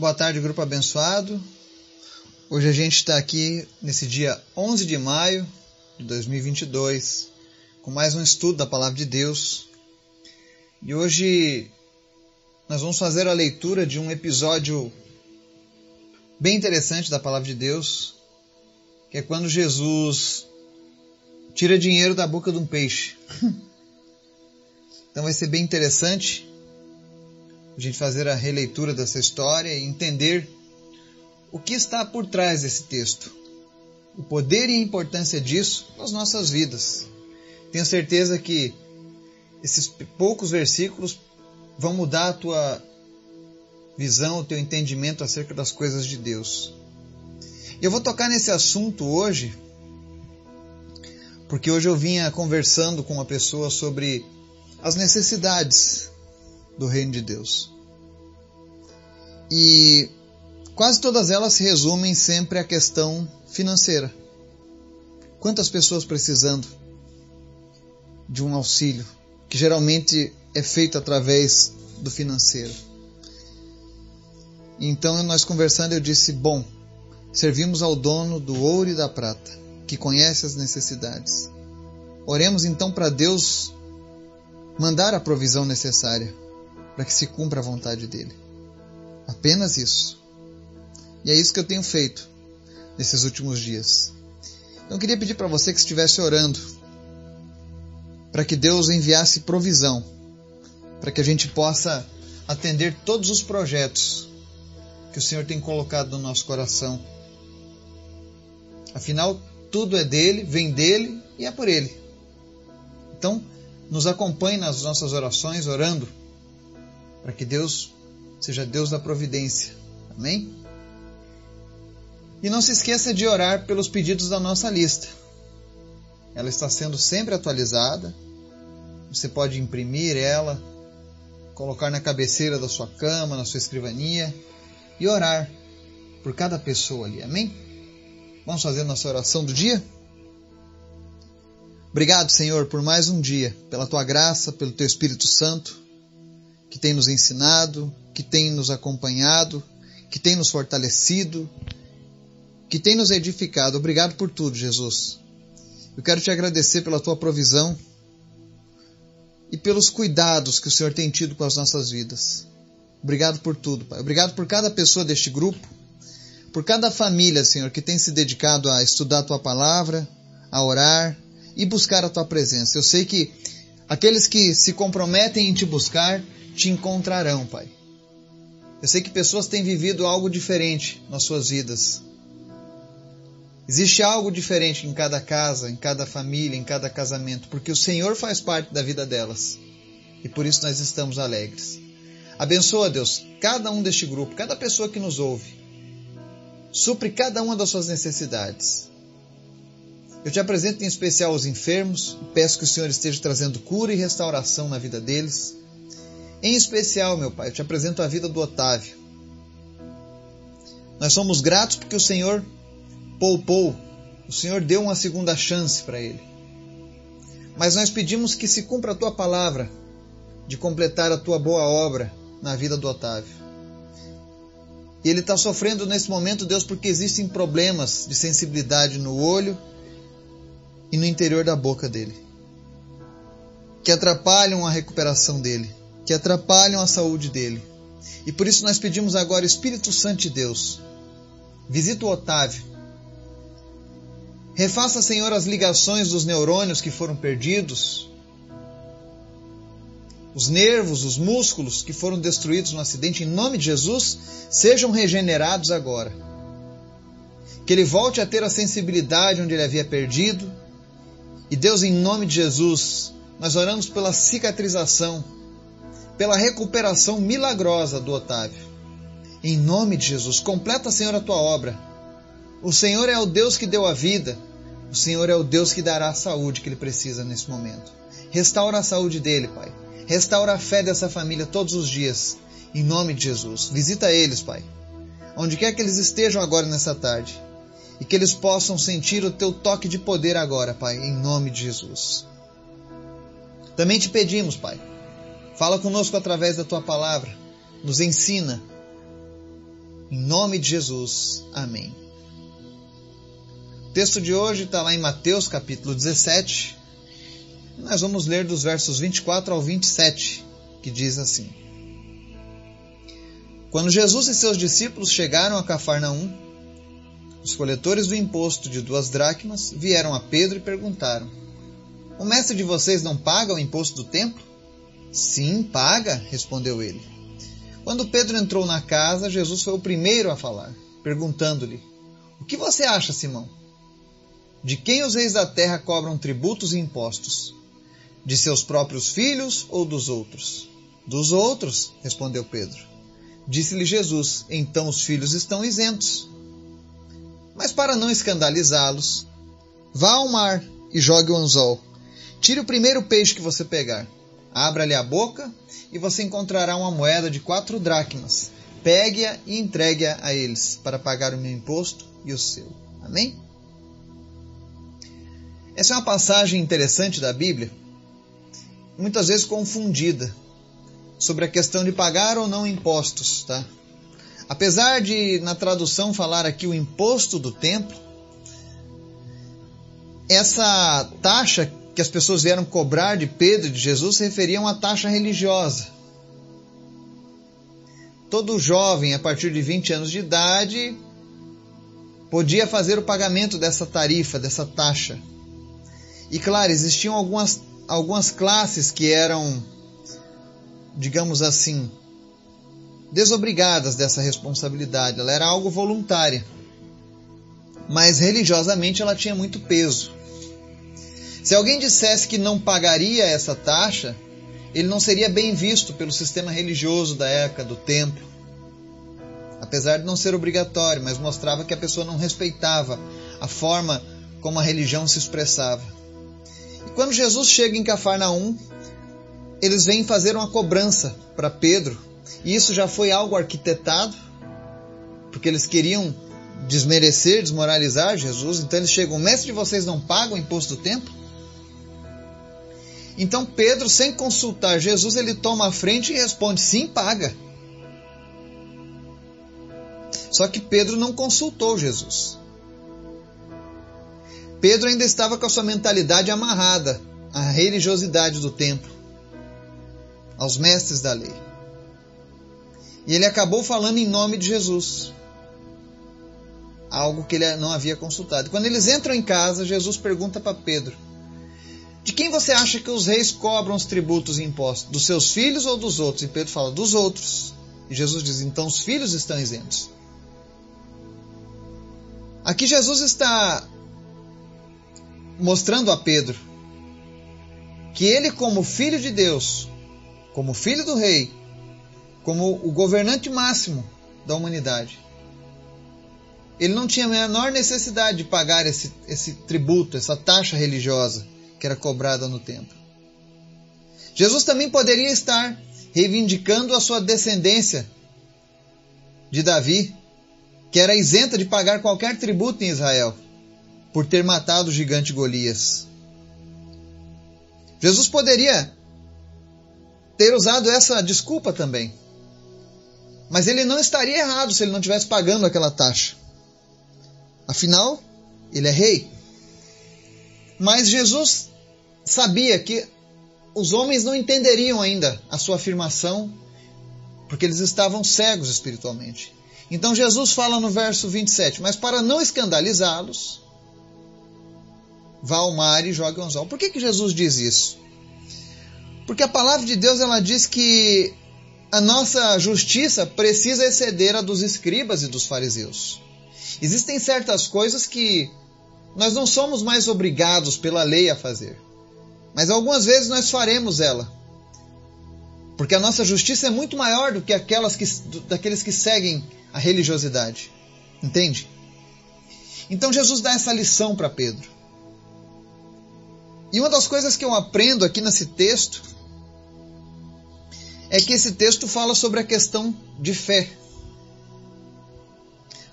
Boa tarde, grupo abençoado. Hoje a gente está aqui nesse dia 11 de maio de 2022 com mais um estudo da Palavra de Deus. E hoje nós vamos fazer a leitura de um episódio bem interessante da Palavra de Deus, que é quando Jesus tira dinheiro da boca de um peixe. Então vai ser bem interessante a gente fazer a releitura dessa história e entender o que está por trás desse texto, o poder e a importância disso nas nossas vidas. Tenho certeza que esses poucos versículos vão mudar a tua visão, o teu entendimento acerca das coisas de Deus. Eu vou tocar nesse assunto hoje, porque hoje eu vinha conversando com uma pessoa sobre as necessidades do reino de Deus. E quase todas elas se resumem sempre à questão financeira. Quantas pessoas precisando de um auxílio, que geralmente é feito através do financeiro. Então nós conversando, eu disse: Bom, servimos ao dono do ouro e da prata, que conhece as necessidades. Oremos então para Deus mandar a provisão necessária para que se cumpra a vontade dele. Apenas isso. E é isso que eu tenho feito nesses últimos dias. Então eu queria pedir para você que estivesse orando para que Deus enviasse provisão, para que a gente possa atender todos os projetos que o Senhor tem colocado no nosso coração. Afinal, tudo é dele, vem dele e é por ele. Então, nos acompanhe nas nossas orações, orando, para que Deus seja Deus da providência. Amém? E não se esqueça de orar pelos pedidos da nossa lista. Ela está sendo sempre atualizada. Você pode imprimir ela, colocar na cabeceira da sua cama, na sua escrivania e orar por cada pessoa ali. Amém? Vamos fazer nossa oração do dia? Obrigado, Senhor, por mais um dia, pela tua graça, pelo teu Espírito Santo, que tem nos ensinado, que tem nos acompanhado, que tem nos fortalecido, que tem nos edificado. Obrigado por tudo, Jesus. Eu quero te agradecer pela tua provisão e pelos cuidados que o Senhor tem tido com as nossas vidas. Obrigado por tudo, Pai. Obrigado por cada pessoa deste grupo, por cada família, Senhor, que tem se dedicado a estudar a tua palavra, a orar, e buscar a tua presença. Eu sei que aqueles que se comprometem em te buscar te encontrarão, Pai. Eu sei que pessoas têm vivido algo diferente nas suas vidas. Existe algo diferente em cada casa, em cada família, em cada casamento, porque o Senhor faz parte da vida delas. E por isso nós estamos alegres. Abençoa, Deus, cada um deste grupo, cada pessoa que nos ouve. Supre cada uma das suas necessidades. Eu te apresento em especial os enfermos peço que o Senhor esteja trazendo cura e restauração na vida deles. Em especial, meu Pai, eu te apresento a vida do Otávio. Nós somos gratos porque o Senhor poupou, o Senhor deu uma segunda chance para ele. Mas nós pedimos que se cumpra a tua palavra de completar a tua boa obra na vida do Otávio. E ele está sofrendo nesse momento, Deus, porque existem problemas de sensibilidade no olho e no interior da boca dele, que atrapalham a recuperação dele, que atrapalham a saúde dele. E por isso nós pedimos agora, Espírito Santo de Deus, visita o Otávio. Refaça, Senhor, as ligações dos neurônios que foram perdidos, os nervos, os músculos que foram destruídos no acidente, em nome de Jesus, sejam regenerados agora. Que ele volte a ter a sensibilidade onde ele havia perdido, e Deus, em nome de Jesus, nós oramos pela cicatrização, pela recuperação milagrosa do Otávio. Em nome de Jesus, completa, Senhor, a tua obra. O Senhor é o Deus que deu a vida, o Senhor é o Deus que dará a saúde que ele precisa nesse momento. Restaura a saúde dele, Pai. Restaura a fé dessa família todos os dias. Em nome de Jesus. Visita eles, Pai. Onde quer que eles estejam agora nessa tarde e que eles possam sentir o teu toque de poder agora, Pai, em nome de Jesus. Também te pedimos, Pai, fala conosco através da tua palavra, nos ensina, Em nome de Jesus. Amém. O texto de hoje está lá em Mateus capítulo 17. Nós vamos ler dos versos 24 ao 27, que diz assim: Quando Jesus e seus discípulos chegaram a Cafarnaum, os coletores do imposto de duas dracmas vieram a Pedro e perguntaram: O mestre de vocês não paga o imposto do templo? Sim, paga, respondeu ele. Quando Pedro entrou na casa, Jesus foi o primeiro a falar, perguntando-lhe: O que você acha, Simão? De quem os reis da terra cobram tributos e impostos? De seus próprios filhos ou dos outros? Dos outros, respondeu Pedro. Disse-lhe Jesus: Então os filhos estão isentos. Mas para não escandalizá-los, vá ao mar e jogue o anzol. Tire o primeiro peixe que você pegar. Abra-lhe a boca e você encontrará uma moeda de quatro dracmas. Pegue-a e entregue-a a eles para pagar o meu imposto e o seu. Amém? Essa é uma passagem interessante da Bíblia, muitas vezes confundida, sobre a questão de pagar ou não impostos, tá? Apesar de na tradução falar aqui o imposto do templo, essa taxa que as pessoas vieram cobrar de Pedro e de Jesus se referia a uma taxa religiosa. Todo jovem a partir de 20 anos de idade podia fazer o pagamento dessa tarifa, dessa taxa. E claro, existiam algumas, algumas classes que eram, digamos assim, desobrigadas dessa responsabilidade. Ela era algo voluntária. Mas religiosamente ela tinha muito peso. Se alguém dissesse que não pagaria essa taxa, ele não seria bem visto pelo sistema religioso da época do templo. Apesar de não ser obrigatório, mas mostrava que a pessoa não respeitava a forma como a religião se expressava. E quando Jesus chega em Cafarnaum, eles vêm fazer uma cobrança para Pedro, e isso já foi algo arquitetado, porque eles queriam desmerecer, desmoralizar Jesus, então eles chegam, mestre de vocês não pagam o imposto do templo? Então Pedro, sem consultar Jesus, ele toma a frente e responde: sim, paga. Só que Pedro não consultou Jesus. Pedro ainda estava com a sua mentalidade amarrada à religiosidade do templo, aos mestres da lei. E ele acabou falando em nome de Jesus. Algo que ele não havia consultado. Quando eles entram em casa, Jesus pergunta para Pedro: De quem você acha que os reis cobram os tributos e impostos? Dos seus filhos ou dos outros? E Pedro fala: Dos outros. E Jesus diz: Então os filhos estão isentos. Aqui Jesus está mostrando a Pedro que ele, como filho de Deus, como filho do rei, como o governante máximo da humanidade, ele não tinha a menor necessidade de pagar esse, esse tributo, essa taxa religiosa que era cobrada no templo. Jesus também poderia estar reivindicando a sua descendência de Davi, que era isenta de pagar qualquer tributo em Israel por ter matado o gigante Golias. Jesus poderia ter usado essa desculpa também. Mas ele não estaria errado se ele não estivesse pagando aquela taxa. Afinal, ele é rei. Mas Jesus sabia que os homens não entenderiam ainda a sua afirmação, porque eles estavam cegos espiritualmente. Então Jesus fala no verso 27, mas para não escandalizá-los, vá ao mar e jogue o anzol. Por que, que Jesus diz isso? Porque a palavra de Deus ela diz que a nossa justiça precisa exceder a dos escribas e dos fariseus. Existem certas coisas que nós não somos mais obrigados pela lei a fazer, mas algumas vezes nós faremos ela. Porque a nossa justiça é muito maior do que aquelas que, daqueles que seguem a religiosidade. Entende? Então Jesus dá essa lição para Pedro. E uma das coisas que eu aprendo aqui nesse texto é que esse texto fala sobre a questão de fé.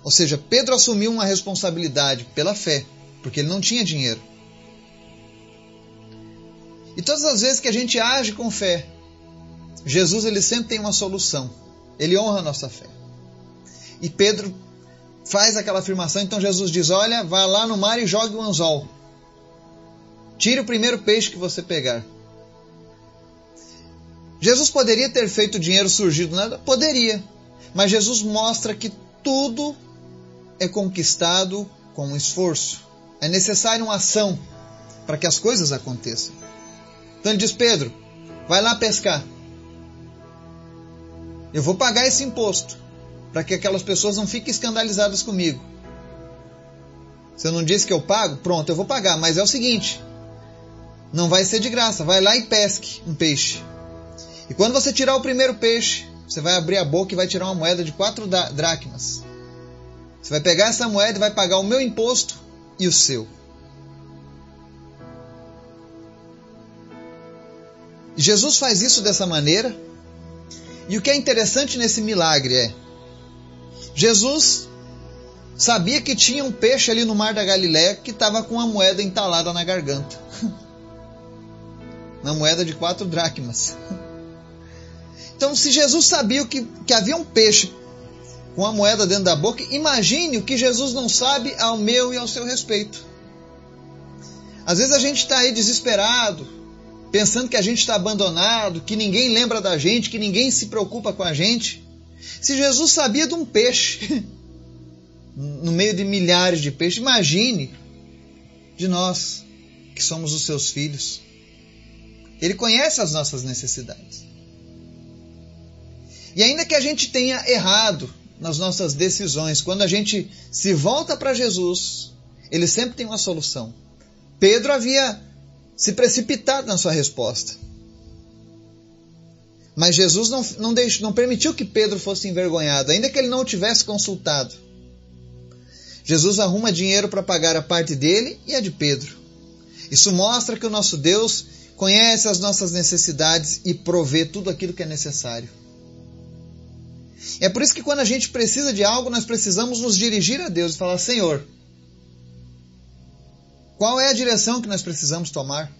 Ou seja, Pedro assumiu uma responsabilidade pela fé, porque ele não tinha dinheiro. E todas as vezes que a gente age com fé, Jesus ele sempre tem uma solução. Ele honra a nossa fé. E Pedro faz aquela afirmação, então Jesus diz: Olha, vá lá no mar e jogue o anzol. Tire o primeiro peixe que você pegar. Jesus poderia ter feito o dinheiro surgir do nada? Poderia. Mas Jesus mostra que tudo é conquistado com um esforço. É necessário uma ação para que as coisas aconteçam. Então ele diz: Pedro, vai lá pescar. Eu vou pagar esse imposto para que aquelas pessoas não fiquem escandalizadas comigo. Se eu não disse que eu pago, pronto, eu vou pagar. Mas é o seguinte: não vai ser de graça. Vai lá e pesque um peixe. E quando você tirar o primeiro peixe, você vai abrir a boca e vai tirar uma moeda de quatro dracmas. Você vai pegar essa moeda e vai pagar o meu imposto e o seu. Jesus faz isso dessa maneira. E o que é interessante nesse milagre é: Jesus sabia que tinha um peixe ali no mar da Galiléia que estava com uma moeda entalada na garganta. Uma moeda de quatro dracmas. Então, se Jesus sabia que, que havia um peixe com a moeda dentro da boca, imagine o que Jesus não sabe ao meu e ao seu respeito. Às vezes a gente está aí desesperado, pensando que a gente está abandonado, que ninguém lembra da gente, que ninguém se preocupa com a gente. Se Jesus sabia de um peixe no meio de milhares de peixes, imagine de nós que somos os seus filhos. Ele conhece as nossas necessidades. E ainda que a gente tenha errado nas nossas decisões, quando a gente se volta para Jesus, ele sempre tem uma solução. Pedro havia se precipitado na sua resposta. Mas Jesus não, não, deixou, não permitiu que Pedro fosse envergonhado, ainda que ele não o tivesse consultado. Jesus arruma dinheiro para pagar a parte dele e a de Pedro. Isso mostra que o nosso Deus conhece as nossas necessidades e provê tudo aquilo que é necessário. É por isso que quando a gente precisa de algo, nós precisamos nos dirigir a Deus e falar: Senhor, qual é a direção que nós precisamos tomar?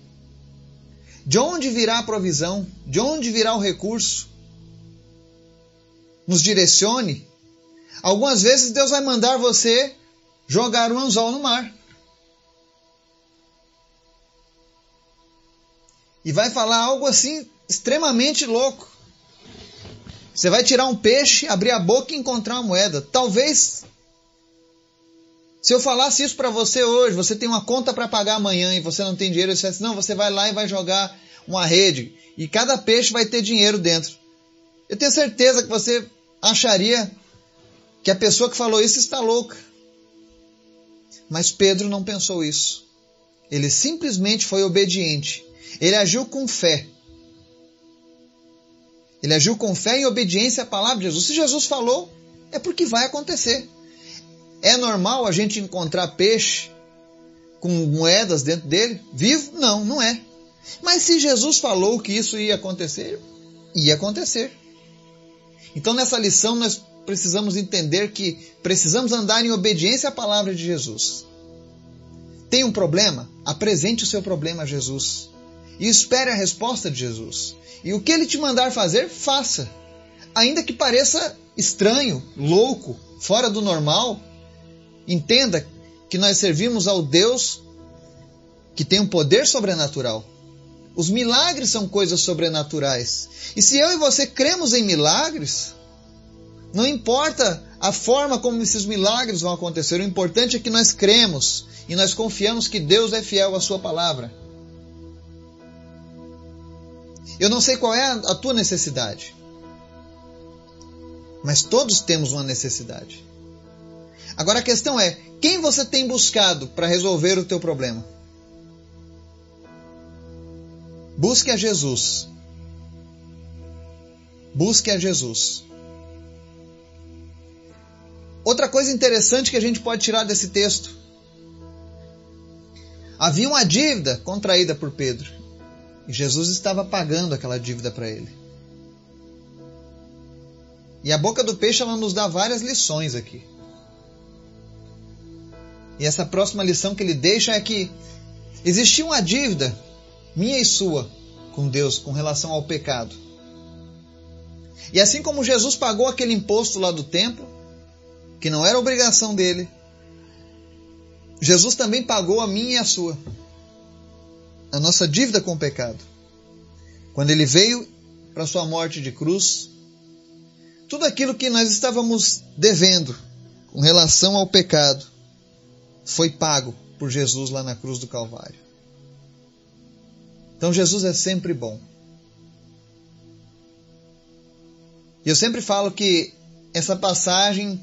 De onde virá a provisão? De onde virá o recurso? Nos direcione. Algumas vezes Deus vai mandar você jogar um anzol no mar. E vai falar algo assim extremamente louco. Você vai tirar um peixe, abrir a boca e encontrar uma moeda. Talvez, se eu falasse isso para você hoje, você tem uma conta para pagar amanhã e você não tem dinheiro, você dissesse, não, você vai lá e vai jogar uma rede e cada peixe vai ter dinheiro dentro. Eu tenho certeza que você acharia que a pessoa que falou isso está louca. Mas Pedro não pensou isso. Ele simplesmente foi obediente. Ele agiu com fé. Ele agiu com fé e obediência à palavra de Jesus. Se Jesus falou, é porque vai acontecer. É normal a gente encontrar peixe com moedas dentro dele? Vivo? Não, não é. Mas se Jesus falou que isso ia acontecer, ia acontecer. Então nessa lição nós precisamos entender que precisamos andar em obediência à palavra de Jesus. Tem um problema? Apresente o seu problema a Jesus. E espere a resposta de Jesus. E o que ele te mandar fazer, faça. Ainda que pareça estranho, louco, fora do normal, entenda que nós servimos ao Deus que tem um poder sobrenatural. Os milagres são coisas sobrenaturais. E se eu e você cremos em milagres, não importa a forma como esses milagres vão acontecer, o importante é que nós cremos e nós confiamos que Deus é fiel à Sua palavra. Eu não sei qual é a tua necessidade, mas todos temos uma necessidade. Agora a questão é: quem você tem buscado para resolver o teu problema? Busque a Jesus. Busque a Jesus. Outra coisa interessante que a gente pode tirar desse texto. Havia uma dívida contraída por Pedro. E Jesus estava pagando aquela dívida para ele. E a boca do peixe ela nos dá várias lições aqui. E essa próxima lição que ele deixa é que existia uma dívida minha e sua com Deus com relação ao pecado. E assim como Jesus pagou aquele imposto lá do templo, que não era obrigação dele, Jesus também pagou a minha e a sua. A nossa dívida com o pecado. Quando ele veio para sua morte de cruz, tudo aquilo que nós estávamos devendo com relação ao pecado foi pago por Jesus lá na cruz do Calvário. Então Jesus é sempre bom. E eu sempre falo que essa passagem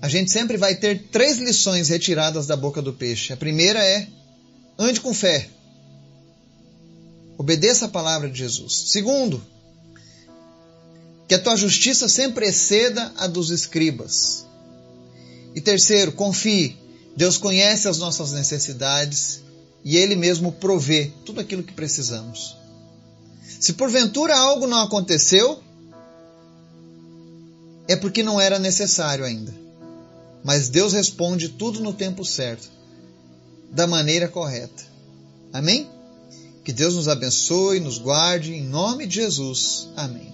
a gente sempre vai ter três lições retiradas da boca do peixe. A primeira é: ande com fé. Obedeça a palavra de Jesus. Segundo, que a tua justiça sempre exceda a dos escribas. E terceiro, confie. Deus conhece as nossas necessidades e Ele mesmo provê tudo aquilo que precisamos. Se porventura algo não aconteceu, é porque não era necessário ainda. Mas Deus responde tudo no tempo certo, da maneira correta. Amém? Que Deus nos abençoe, nos guarde, em nome de Jesus. Amém.